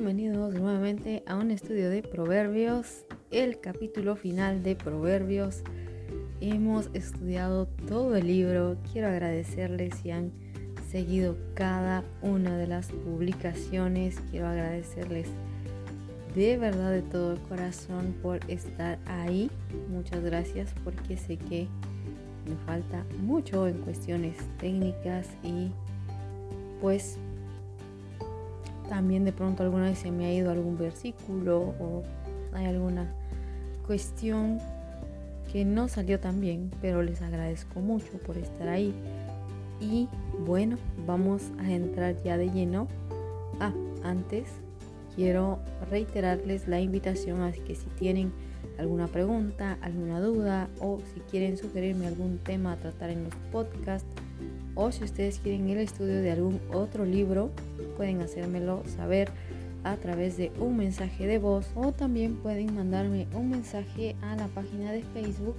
bienvenidos nuevamente a un estudio de Proverbios, el capítulo final de Proverbios. Hemos estudiado todo el libro, quiero agradecerles si han seguido cada una de las publicaciones, quiero agradecerles de verdad de todo el corazón por estar ahí. Muchas gracias porque sé que me falta mucho en cuestiones técnicas y pues también de pronto alguna vez se me ha ido algún versículo o hay alguna cuestión que no salió tan bien, pero les agradezco mucho por estar ahí. Y bueno, vamos a entrar ya de lleno. Ah, antes quiero reiterarles la invitación a que si tienen alguna pregunta, alguna duda o si quieren sugerirme algún tema a tratar en los podcasts o si ustedes quieren el estudio de algún otro libro, pueden hacérmelo saber a través de un mensaje de voz o también pueden mandarme un mensaje a la página de Facebook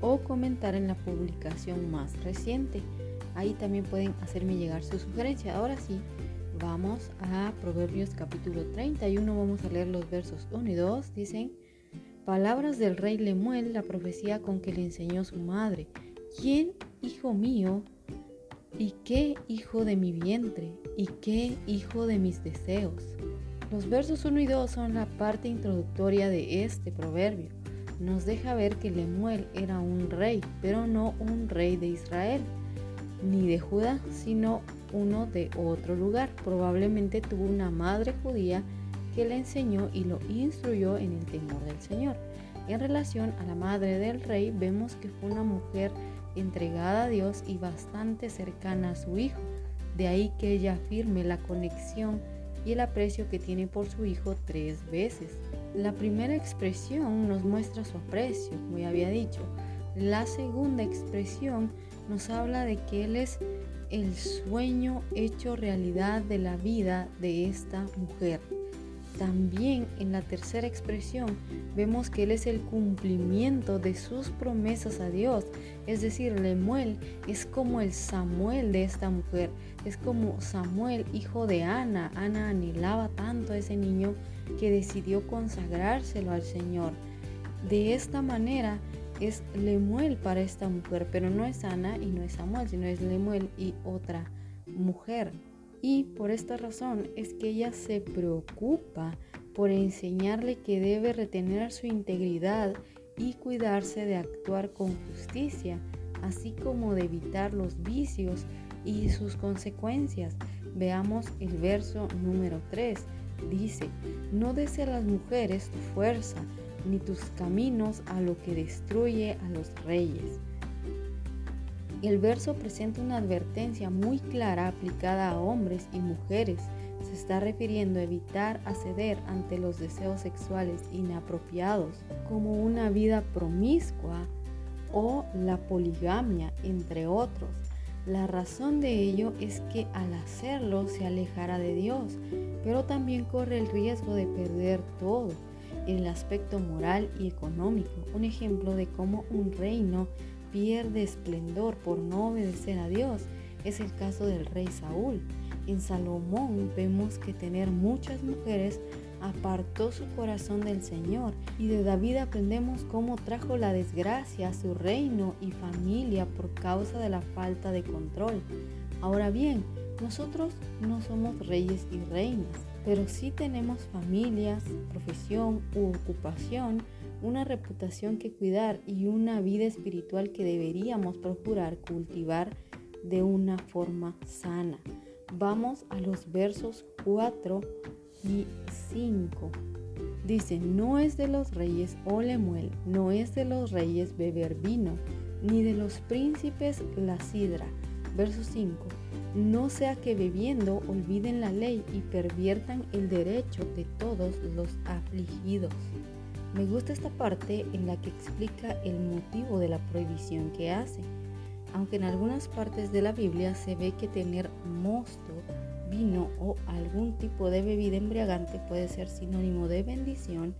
o comentar en la publicación más reciente. Ahí también pueden hacerme llegar su sugerencia. Ahora sí, vamos a Proverbios capítulo 31. Vamos a leer los versos 1 y 2. Dicen, palabras del rey Lemuel, la profecía con que le enseñó su madre. ¿Quién, hijo mío, ¿Y qué hijo de mi vientre? ¿Y qué hijo de mis deseos? Los versos 1 y 2 son la parte introductoria de este proverbio. Nos deja ver que Lemuel era un rey, pero no un rey de Israel, ni de Judá, sino uno de otro lugar. Probablemente tuvo una madre judía que le enseñó y lo instruyó en el temor del Señor. En relación a la madre del rey, vemos que fue una mujer entregada a Dios y bastante cercana a su hijo. De ahí que ella afirme la conexión y el aprecio que tiene por su hijo tres veces. La primera expresión nos muestra su aprecio, como ya había dicho. La segunda expresión nos habla de que Él es el sueño hecho realidad de la vida de esta mujer. También en la tercera expresión vemos que Él es el cumplimiento de sus promesas a Dios. Es decir, Lemuel es como el Samuel de esta mujer. Es como Samuel, hijo de Ana. Ana anhelaba tanto a ese niño que decidió consagrárselo al Señor. De esta manera es Lemuel para esta mujer, pero no es Ana y no es Samuel, sino es Lemuel y otra mujer. Y por esta razón es que ella se preocupa por enseñarle que debe retener su integridad y cuidarse de actuar con justicia, así como de evitar los vicios y sus consecuencias. Veamos el verso número 3. Dice, no des a las mujeres tu fuerza, ni tus caminos a lo que destruye a los reyes. El verso presenta una advertencia muy clara aplicada a hombres y mujeres. Se está refiriendo a evitar acceder ante los deseos sexuales inapropiados, como una vida promiscua o la poligamia, entre otros. La razón de ello es que al hacerlo se alejará de Dios, pero también corre el riesgo de perder todo, el aspecto moral y económico. Un ejemplo de cómo un reino pierde esplendor por no obedecer a Dios. Es el caso del rey Saúl. En Salomón vemos que tener muchas mujeres apartó su corazón del Señor y de David aprendemos cómo trajo la desgracia a su reino y familia por causa de la falta de control. Ahora bien, nosotros no somos reyes y reinas, pero sí tenemos familias, profesión u ocupación una reputación que cuidar y una vida espiritual que deberíamos procurar cultivar de una forma sana. Vamos a los versos 4 y 5. Dice, no es de los reyes Olemuel, no es de los reyes beber vino, ni de los príncipes la sidra. Verso 5. No sea que bebiendo olviden la ley y perviertan el derecho de todos los afligidos. Me gusta esta parte en la que explica el motivo de la prohibición que hace, aunque en algunas partes de la Biblia se ve que tener mosto, vino o algún tipo de bebida embriagante puede ser sinónimo de bendición.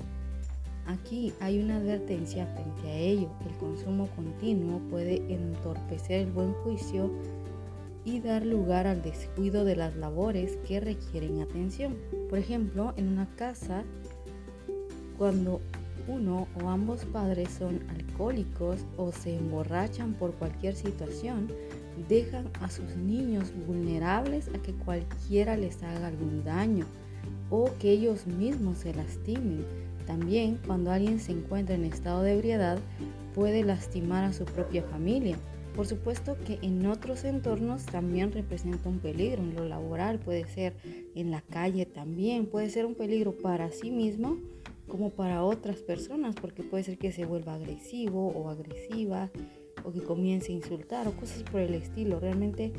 Aquí hay una advertencia frente a ello. El consumo continuo puede entorpecer el buen juicio y dar lugar al descuido de las labores que requieren atención. Por ejemplo, en una casa, cuando uno o ambos padres son alcohólicos o se emborrachan por cualquier situación, dejan a sus niños vulnerables a que cualquiera les haga algún daño o que ellos mismos se lastimen. También cuando alguien se encuentra en estado de ebriedad puede lastimar a su propia familia. Por supuesto que en otros entornos también representa un peligro, en lo laboral puede ser, en la calle también, puede ser un peligro para sí mismo como para otras personas, porque puede ser que se vuelva agresivo o agresiva, o que comience a insultar o cosas por el estilo. Realmente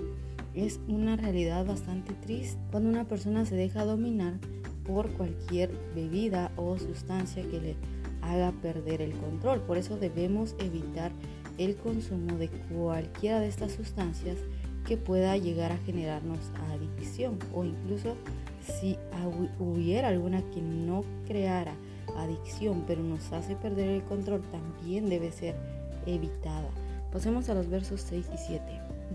es una realidad bastante triste cuando una persona se deja dominar por cualquier bebida o sustancia que le haga perder el control. Por eso debemos evitar el consumo de cualquiera de estas sustancias que pueda llegar a generarnos adicción o incluso si hubiera alguna que no creara adicción pero nos hace perder el control también debe ser evitada. Pasemos a los versos 6 y 7.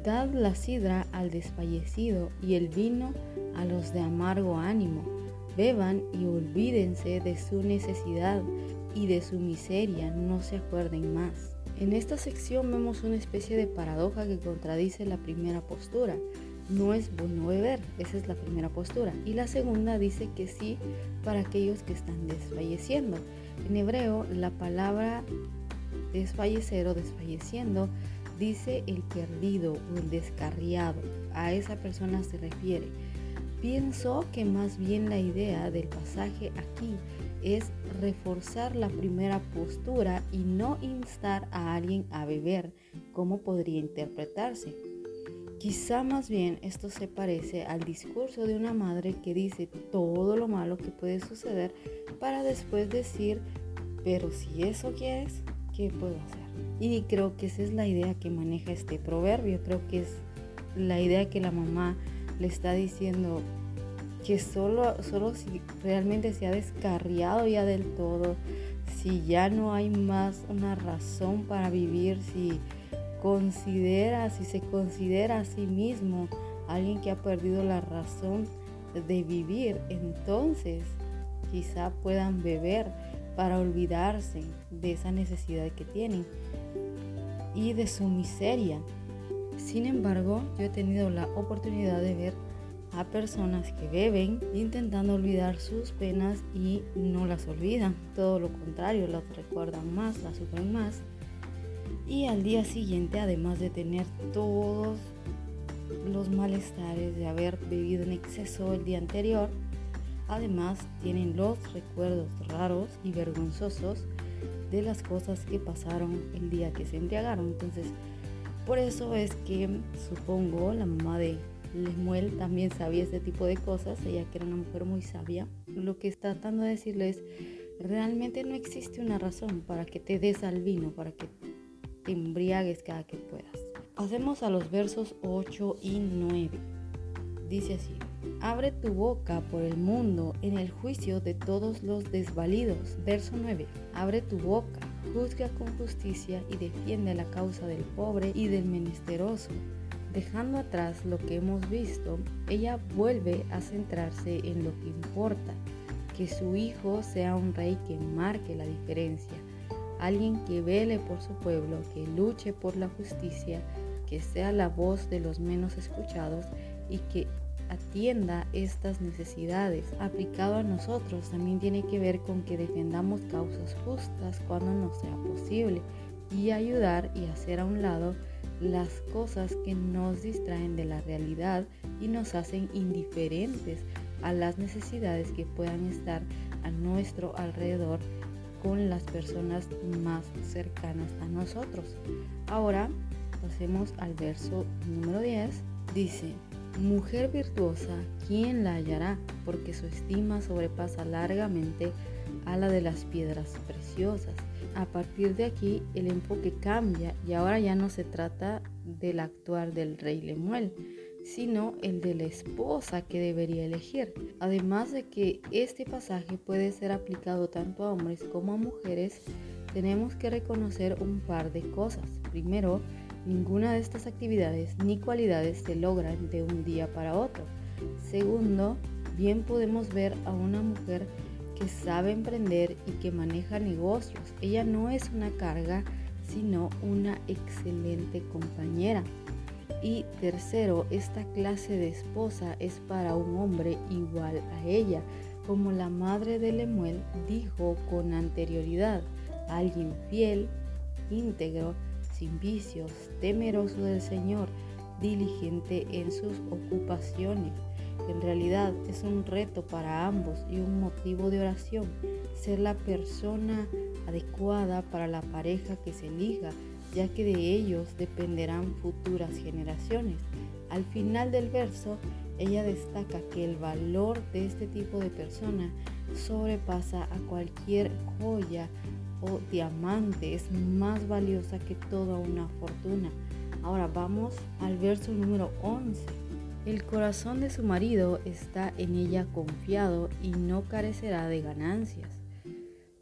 Dad la sidra al desfallecido y el vino a los de amargo ánimo. Beban y olvídense de su necesidad y de su miseria, no se acuerden más. En esta sección vemos una especie de paradoja que contradice la primera postura. No es bueno beber, esa es la primera postura. Y la segunda dice que sí para aquellos que están desfalleciendo. En hebreo, la palabra desfallecer o desfalleciendo, dice el perdido o el descarriado. A esa persona se refiere. Pienso que más bien la idea del pasaje aquí es reforzar la primera postura y no instar a alguien a beber, como podría interpretarse. Quizá más bien esto se parece al discurso de una madre que dice todo lo malo que puede suceder para después decir, pero si eso quieres, ¿qué puedo hacer? Y creo que esa es la idea que maneja este proverbio. Creo que es la idea que la mamá le está diciendo que solo, solo si realmente se ha descarriado ya del todo, si ya no hay más una razón para vivir, si considera, si se considera a sí mismo alguien que ha perdido la razón de vivir, entonces quizá puedan beber para olvidarse de esa necesidad que tienen y de su miseria. Sin embargo, yo he tenido la oportunidad de ver a personas que beben intentando olvidar sus penas y no las olvidan. Todo lo contrario, las recuerdan más, las sufren más. Y al día siguiente, además de tener todos los malestares de haber bebido en exceso el día anterior, Además, tienen los recuerdos raros y vergonzosos de las cosas que pasaron el día que se embriagaron. Entonces, por eso es que supongo la mamá de Lemuel también sabía ese tipo de cosas, ella que era una mujer muy sabia. Lo que está tratando de decirles, realmente no existe una razón para que te des al vino, para que embriagues cada que puedas. Pasemos a los versos 8 y 9. Dice así. Abre tu boca por el mundo en el juicio de todos los desvalidos. Verso 9. Abre tu boca, juzga con justicia y defiende la causa del pobre y del menesteroso. Dejando atrás lo que hemos visto, ella vuelve a centrarse en lo que importa, que su hijo sea un rey que marque la diferencia, alguien que vele por su pueblo, que luche por la justicia, que sea la voz de los menos escuchados y que atienda estas necesidades. Aplicado a nosotros también tiene que ver con que defendamos causas justas cuando no sea posible y ayudar y hacer a un lado las cosas que nos distraen de la realidad y nos hacen indiferentes a las necesidades que puedan estar a nuestro alrededor con las personas más cercanas a nosotros. Ahora pasemos al verso número 10. Dice, Mujer virtuosa, ¿quién la hallará? Porque su estima sobrepasa largamente a la de las piedras preciosas. A partir de aquí el enfoque cambia y ahora ya no se trata del actuar del rey Lemuel, sino el de la esposa que debería elegir. Además de que este pasaje puede ser aplicado tanto a hombres como a mujeres, tenemos que reconocer un par de cosas. Primero, Ninguna de estas actividades ni cualidades se logran de un día para otro. Segundo, bien podemos ver a una mujer que sabe emprender y que maneja negocios. Ella no es una carga, sino una excelente compañera. Y tercero, esta clase de esposa es para un hombre igual a ella, como la madre de Lemuel dijo con anterioridad, alguien fiel, íntegro, sin vicios, temeroso del Señor, diligente en sus ocupaciones. En realidad es un reto para ambos y un motivo de oración ser la persona adecuada para la pareja que se elija, ya que de ellos dependerán futuras generaciones. Al final del verso, ella destaca que el valor de este tipo de persona sobrepasa a cualquier joya o diamante, es más valiosa que toda una fortuna. Ahora vamos al verso número 11. El corazón de su marido está en ella confiado y no carecerá de ganancias.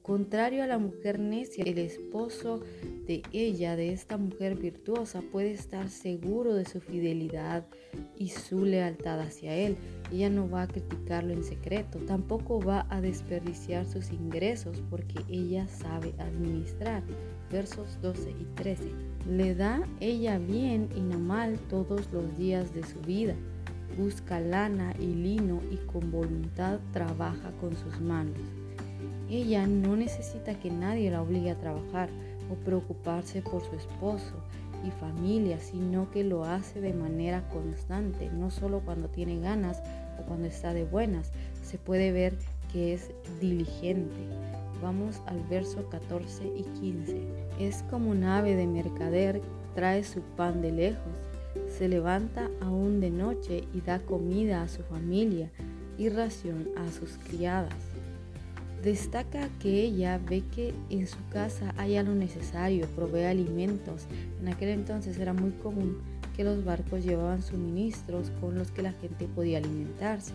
Contrario a la mujer necia, el esposo de ella, de esta mujer virtuosa, puede estar seguro de su fidelidad y su lealtad hacia él. Ella no va a criticarlo en secreto, tampoco va a desperdiciar sus ingresos porque ella sabe administrar. Versos 12 y 13. Le da ella bien y no mal todos los días de su vida. Busca lana y lino y con voluntad trabaja con sus manos. Ella no necesita que nadie la obligue a trabajar o preocuparse por su esposo y familia, sino que lo hace de manera constante, no solo cuando tiene ganas o cuando está de buenas. Se puede ver que es diligente. Vamos al verso 14 y 15. Es como un ave de mercader, trae su pan de lejos, se levanta aún de noche y da comida a su familia y ración a sus criadas. Destaca que ella ve que en su casa haya lo necesario, provee alimentos. En aquel entonces era muy común que los barcos llevaban suministros con los que la gente podía alimentarse.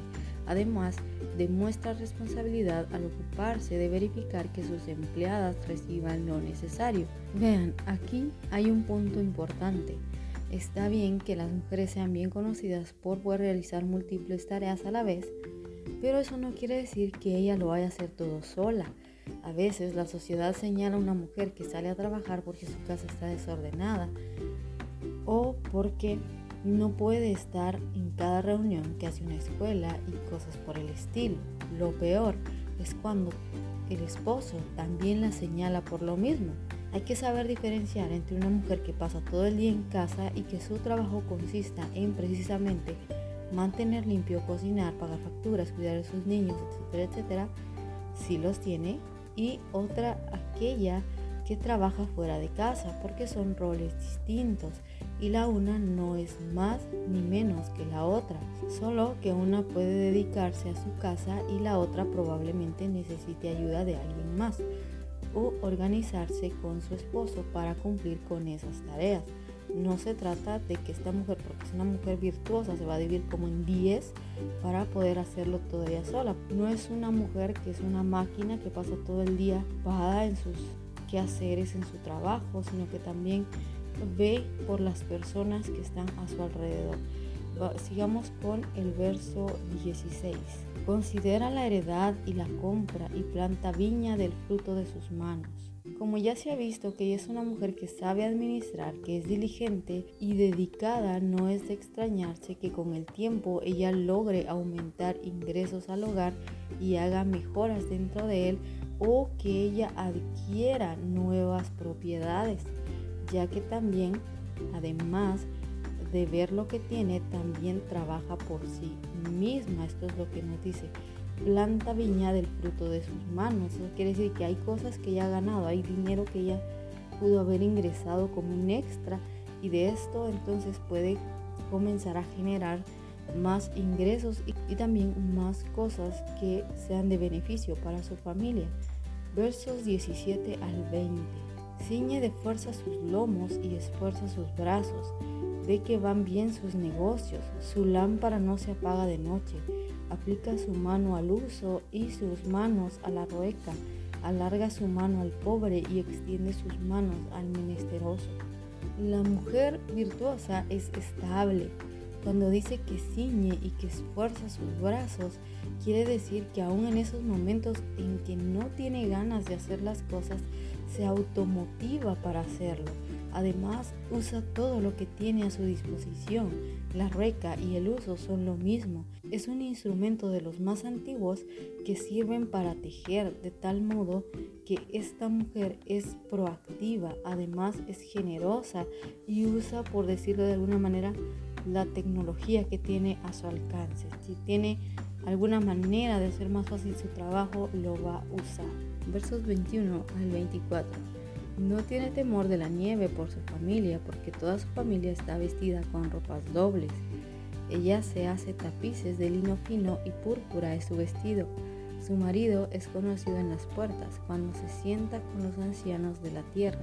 Además, demuestra responsabilidad al ocuparse de verificar que sus empleadas reciban lo necesario. Vean, aquí hay un punto importante. Está bien que las mujeres sean bien conocidas por poder realizar múltiples tareas a la vez, pero eso no quiere decir que ella lo vaya a hacer todo sola. A veces la sociedad señala a una mujer que sale a trabajar porque su casa está desordenada o porque no puede estar en cada reunión que hace una escuela y cosas por el estilo. Lo peor es cuando el esposo también la señala por lo mismo. Hay que saber diferenciar entre una mujer que pasa todo el día en casa y que su trabajo consista en precisamente mantener limpio, cocinar, pagar facturas, cuidar de sus niños, etcétera, etcétera, si los tiene, y otra aquella que trabaja fuera de casa, porque son roles distintos y la una no es más ni menos que la otra, solo que una puede dedicarse a su casa y la otra probablemente necesite ayuda de alguien más o organizarse con su esposo para cumplir con esas tareas. No se trata de que esta mujer, porque es una mujer virtuosa, se va a dividir como en 10 para poder hacerlo todavía sola. No es una mujer que es una máquina que pasa todo el día parada en sus quehaceres, en su trabajo, sino que también ve por las personas que están a su alrededor. Sigamos con el verso 16. Considera la heredad y la compra y planta viña del fruto de sus manos. Como ya se ha visto que ella es una mujer que sabe administrar, que es diligente y dedicada, no es de extrañarse que con el tiempo ella logre aumentar ingresos al hogar y haga mejoras dentro de él o que ella adquiera nuevas propiedades, ya que también, además de ver lo que tiene, también trabaja por sí misma. Esto es lo que nos dice planta viña del fruto de sus manos. Eso quiere decir que hay cosas que ella ha ganado, hay dinero que ella pudo haber ingresado como un extra y de esto entonces puede comenzar a generar más ingresos y, y, también más cosas que sean de beneficio para su familia. Versos 17 al 20. Ciñe de fuerza sus lomos y esfuerza sus brazos. Ve que van bien sus negocios, su lámpara no se apaga de noche aplica su mano al uso y sus manos a la rueca, alarga su mano al pobre y extiende sus manos al menesteroso. La mujer virtuosa es estable. Cuando dice que ciñe y que esfuerza sus brazos, quiere decir que aún en esos momentos en que no tiene ganas de hacer las cosas, se automotiva para hacerlo. Además, usa todo lo que tiene a su disposición. La reca y el uso son lo mismo. Es un instrumento de los más antiguos que sirven para tejer de tal modo que esta mujer es proactiva, además es generosa y usa, por decirlo de alguna manera, la tecnología que tiene a su alcance. Si tiene alguna manera de hacer más fácil su trabajo, lo va a usar. Versos 21 al 24. No tiene temor de la nieve por su familia, porque toda su familia está vestida con ropas dobles. Ella se hace tapices de lino fino y púrpura es su vestido. Su marido es conocido en las puertas cuando se sienta con los ancianos de la tierra.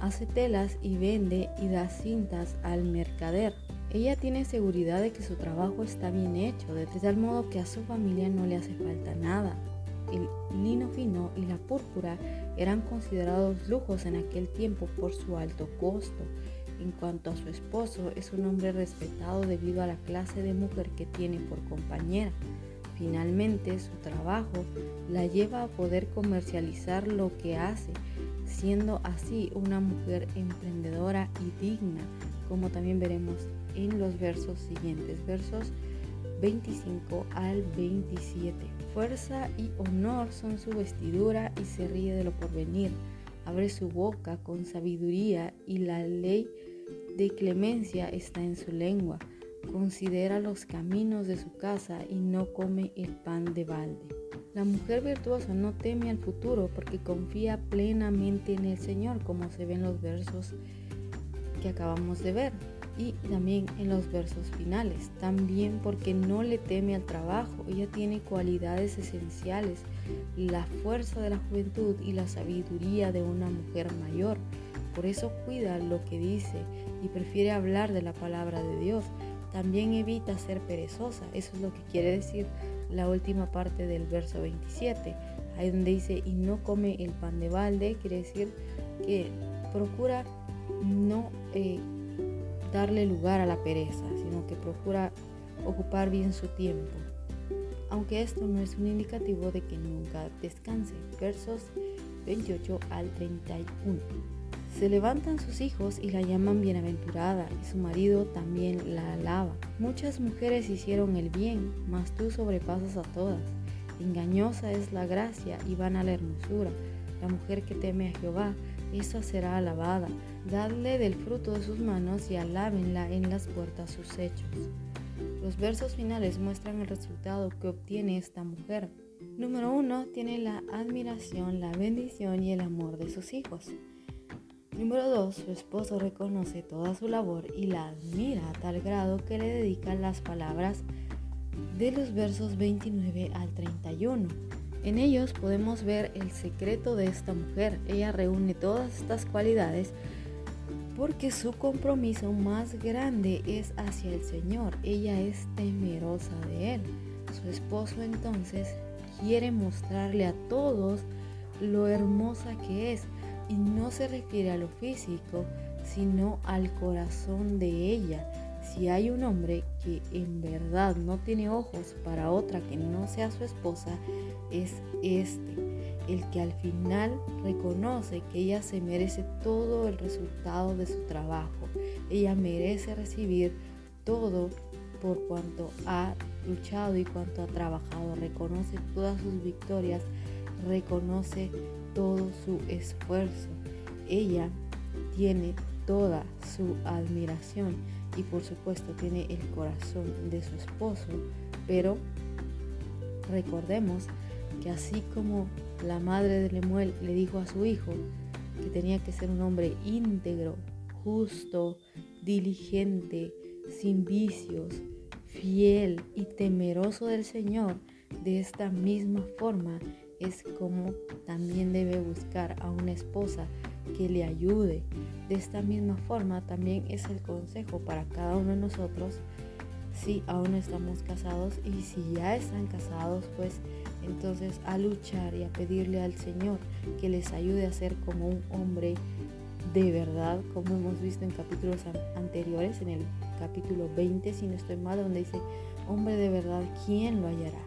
Hace telas y vende y da cintas al mercader. Ella tiene seguridad de que su trabajo está bien hecho, de tal modo que a su familia no le hace falta nada. El lino fino y la púrpura eran considerados lujos en aquel tiempo por su alto costo. En cuanto a su esposo, es un hombre respetado debido a la clase de mujer que tiene por compañera. Finalmente, su trabajo la lleva a poder comercializar lo que hace, siendo así una mujer emprendedora y digna, como también veremos en los versos siguientes, versos 25 al 27. Fuerza y honor son su vestidura y se ríe de lo porvenir. Abre su boca con sabiduría y la ley de clemencia está en su lengua. Considera los caminos de su casa y no come el pan de balde. La mujer virtuosa no teme al futuro porque confía plenamente en el Señor, como se ve en los versos que acabamos de ver y también en los versos finales. También porque no le teme al trabajo, ella tiene cualidades esenciales, la fuerza de la juventud y la sabiduría de una mujer mayor. Por eso cuida lo que dice y prefiere hablar de la palabra de Dios. También evita ser perezosa, eso es lo que quiere decir la última parte del verso 27, ahí donde dice y no come el pan de balde, quiere decir que procura no eh, darle lugar a la pereza, sino que procura ocupar bien su tiempo. Aunque esto no es un indicativo de que nunca descanse. Versos 28 al 31. Se levantan sus hijos y la llaman bienaventurada, y su marido también la alaba. Muchas mujeres hicieron el bien, mas tú sobrepasas a todas. Engañosa es la gracia y vana la hermosura. La mujer que teme a Jehová esa será alabada. Dadle del fruto de sus manos y alábenla en las puertas sus hechos. Los versos finales muestran el resultado que obtiene esta mujer. Número uno, tiene la admiración, la bendición y el amor de sus hijos. Número dos, su esposo reconoce toda su labor y la admira a tal grado que le dedica las palabras de los versos 29 al 31. En ellos podemos ver el secreto de esta mujer. Ella reúne todas estas cualidades porque su compromiso más grande es hacia el Señor. Ella es temerosa de Él. Su esposo entonces quiere mostrarle a todos lo hermosa que es y no se refiere a lo físico, sino al corazón de ella si hay un hombre que en verdad no tiene ojos para otra que no sea su esposa, es este, el que al final reconoce que ella se merece todo el resultado de su trabajo. Ella merece recibir todo por cuanto ha luchado y cuanto ha trabajado. Reconoce todas sus victorias, reconoce todo su esfuerzo. Ella tiene toda su admiración y por supuesto tiene el corazón de su esposo, pero recordemos que así como la madre de Lemuel le dijo a su hijo que tenía que ser un hombre íntegro, justo, diligente, sin vicios, fiel y temeroso del Señor, de esta misma forma es como también debe buscar a una esposa que le ayude. De esta misma forma también es el consejo para cada uno de nosotros si aún estamos casados y si ya están casados, pues entonces a luchar y a pedirle al Señor que les ayude a ser como un hombre de verdad, como hemos visto en capítulos anteriores, en el capítulo 20, si no estoy mal, donde dice, hombre de verdad, ¿quién lo hallará?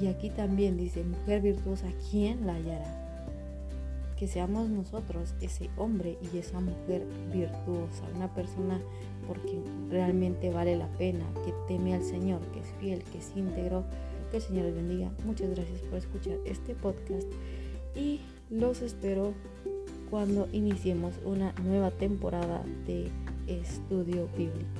Y aquí también dice, mujer virtuosa, ¿quién la hallará? Que seamos nosotros ese hombre y esa mujer virtuosa, una persona por quien realmente vale la pena, que teme al Señor, que es fiel, que es íntegro. Que el Señor les bendiga. Muchas gracias por escuchar este podcast y los espero cuando iniciemos una nueva temporada de estudio bíblico.